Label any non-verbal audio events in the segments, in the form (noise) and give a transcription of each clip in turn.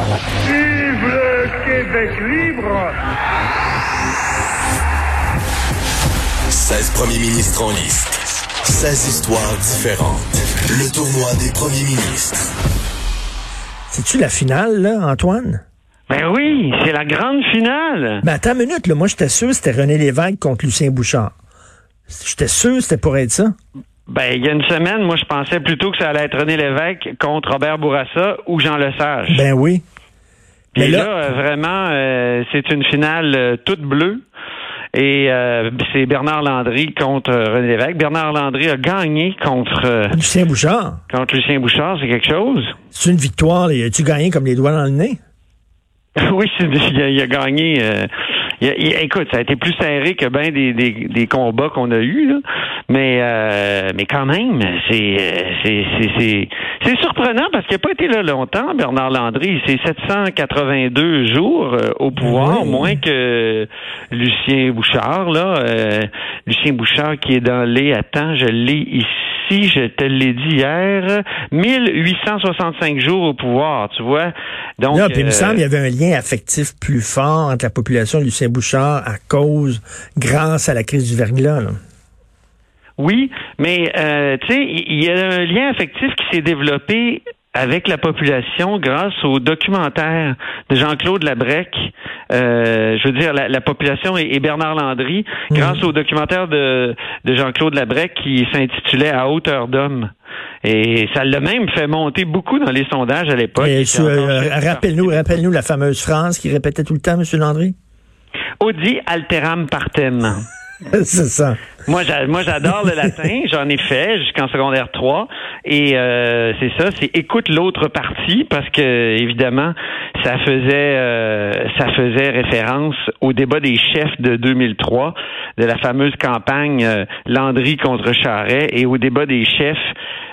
Vive le Québec libre 16 premiers ministres en liste. 16 histoires différentes. Le tournoi des premiers ministres. C'est-tu la finale, là, Antoine? Ben oui, c'est la grande finale. Ben attends une minute, là. Moi, j'étais sûr que c'était René Lévesque contre Lucien Bouchard. J'étais sûr que c'était pour être ça. Ben, il y a une semaine, moi, je pensais plutôt que ça allait être René Lévesque contre Robert Bourassa ou Jean Lesage. Ben oui. Puis Mais là, là- euh, vraiment, euh, c'est une finale euh, toute bleue. Et c'est Bernard Landry contre René Lévesque. Bernard Landry a gagné contre, Lucien Bouchard, contre Lucien Bouchard, c'est quelque chose. c'est une victoire. As-tu gagné comme les doigts dans le nez? (laughs) oui, il a, il a gagné. il a- il- écoute, ça a été plus serré que bien des, des, des combats qu'on a eus, là. Mais, euh, mais quand même, c'est euh, c'est c'est- c'est c'est surprenant parce qu'il n'a pas été là longtemps, Bernard Landry. C'est 782 jours euh, au pouvoir, Oui. moins que Lucien Bouchard, là. Euh, Lucien Bouchard qui est dans les... Attends, je l'ai ici, je te l'ai dit hier. 1865 jours au pouvoir, tu vois. Donc, là, puis il me euh, semble qu'il y avait un lien affectif plus fort entre la population de Lucien Bouchard à cause, grâce à la crise du verglas. là. Oui, mais euh, tu sais, il y a un lien affectif qui s'est développé avec la population grâce au documentaire de Jean-Claude Labrec. Euh, je veux dire, la, la population et, et Bernard Landry, grâce au documentaire de, de Jean-Claude Labrec qui s'intitulait À hauteur d'homme. Et ça l'a même fait monter beaucoup dans les sondages à l'époque. Euh, rappelle-nous, rappelle-nous la fameuse phrase qu'il répétait tout le temps, M. Landry? Audi alteram partem. (laughs) c'est ça. Moi, j'a- moi, j'adore le latin. J'en ai fait jusqu'en secondaire 3. Et euh, c'est ça, c'est écoute l'autre partie parce que évidemment, ça faisait euh, ça faisait référence au débat des chefs de 2003 de la fameuse campagne euh, Landry contre Charret et au débat des chefs.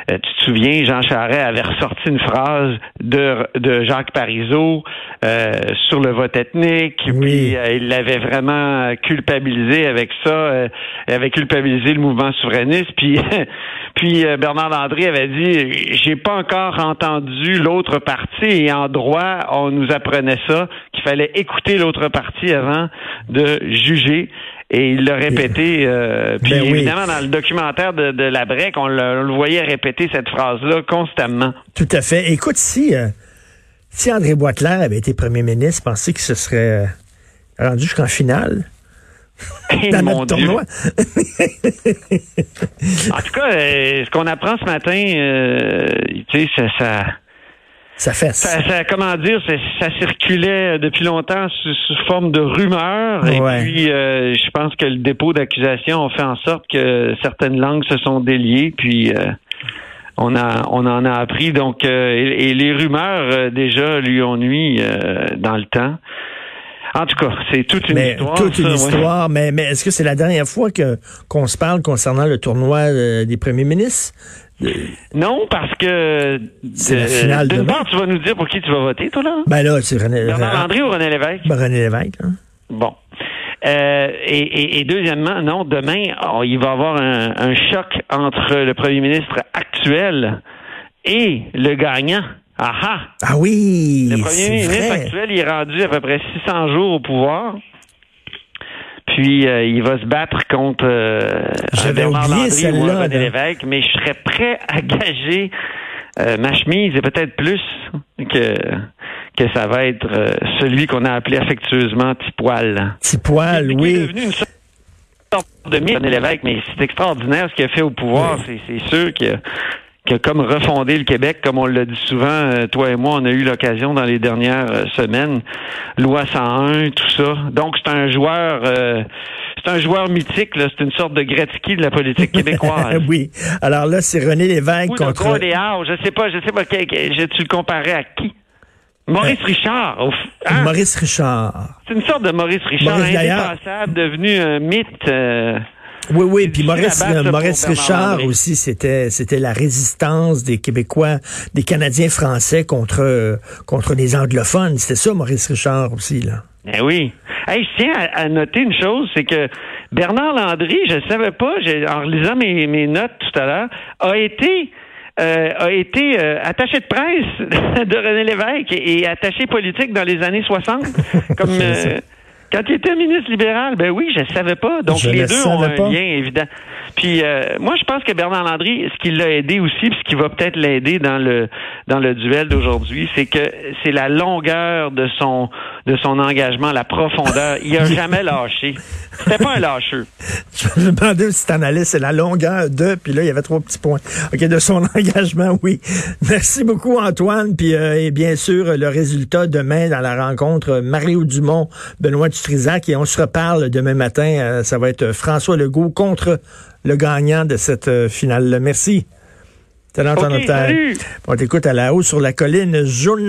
Euh, tu te souviens, Jean Charest avait ressorti une phrase de, de Jacques Parizeau euh, sur le vote ethnique. Oui. Puis euh, il l'avait vraiment culpabilisé avec ça, il avait culpabilisé le mouvement souverainiste. Puis, (laughs) puis Bernard Landry avait dit, j'ai pas encore entendu l'autre partie et en droit, on nous apprenait ça, qu'il fallait écouter l'autre partie avant de juger. Et il l'a répété. euh, puis Ben oui. évidemment, dans le documentaire de, de la BREC, on le, on le voyait répéter cette phrase-là constamment. Tout à fait. Écoute, si, euh, si André Boitelaire avait été premier ministre, pensez qu'il se serait euh, rendu jusqu'en finale? (laughs) Et dans mon notre tournoi? En tout cas, euh, ce qu'on apprend ce matin, euh, tu sais, ça, ça, Ça fesse. ça, ça- comment dire, ça, ça circulait depuis longtemps sous, sous forme de rumeurs. Et puis, euh, je pense que le dépôt d'accusation a fait en sorte que certaines langues se sont déliées. Puis, euh, on a, on en a appris. Donc, euh, et, et les rumeurs euh, déjà lui ont nuit euh, dans le temps. En tout cas, c'est toute une mais histoire. toute une ça, ouais. histoire. Mais, mais est-ce que c'est la dernière fois que qu'on se parle concernant le tournoi euh, des premiers ministres? Non, parce que C'est la euh, finale d'une demain. part, tu vas nous dire pour qui tu vas voter, toi là. Ben là, c'est René, Bernard Landry ou René Lévesque? René Lévesque. hein. Bon. Euh, et, et- et deuxièmement, non, demain, oh, il va y avoir un, un choc entre le premier ministre actuel et le gagnant. Ah ah! Ah oui, Le premier ministre vrai. actuel, il est rendu à peu près 600 jours au pouvoir. Puis euh, il va se battre contre euh, Bernard Landry ou René Lévesque, mais je serais prêt à gager euh, ma chemise et peut-être plus que que ça va être euh, celui qu'on a appelé affectueusement Tipoil. Petit poil, Qui est oui. devenu une sorte de mythe, René Lévesque, mais c'est extraordinaire ce qu'il a fait au pouvoir. C'est, c'est sûr qu'il a comme refondé le Québec, comme on l'a dit souvent, euh, toi et moi, on a eu l'occasion dans les dernières euh, semaines. Loi 101, tout ça. Donc, c'est un joueur... euh, c'est un joueur mythique, là. c'est une sorte de Gretzky de la politique québécoise. (laughs) oui. Alors là, c'est René Lévesque Ou contre. Gordie Howe, je sais pas, je sais pas, tu le comparais à qui? Maurice Richard. au f- hein? Maurice Richard. C'est une sorte de Maurice Richard, Maurice, indépassable, devenu un mythe. euh, Oui, oui, puis Maurice, Maurice Richard aussi, c'était c'était la résistance des Québécois, des Canadiens français contre contre les anglophones. C'était ça, Maurice Richard aussi, là. Eh oui. Hey, je tiens à, à noter une chose, c'est que Bernard Landry, je ne savais pas, j'ai- en relisant mes, mes notes tout à l'heure, a été euh, a été euh, attaché de presse (laughs) de René Lévesque et, et attaché politique dans les années 60. comme (laughs) euh. Quand il était ministre libéral, ben oui, je ne savais pas. Donc Je les le deux ont un pas. lien évident. Puis euh, moi, je pense que Bernard Landry, ce qui l'a aidé aussi, puis ce qui va peut-être l'aider dans le dans le duel d'aujourd'hui, c'est que c'est la longueur de son de son engagement, la profondeur. Il a (laughs) jamais lâché. C'était pas un lâcheux. Je me demandais si t'en c'est la longueur de, puis là, il y avait trois petits points. OK, de son (laughs) engagement, oui. Merci beaucoup, Antoine, puis euh, et bien sûr, le résultat demain dans la rencontre Mario Dumont, Benoît Dutrisac, et on se reparle demain matin, euh, ça va être François Legault contre le gagnant de cette euh, finale. Merci. Talent OK, en! On t'écoute à la haut sur la colline, journal.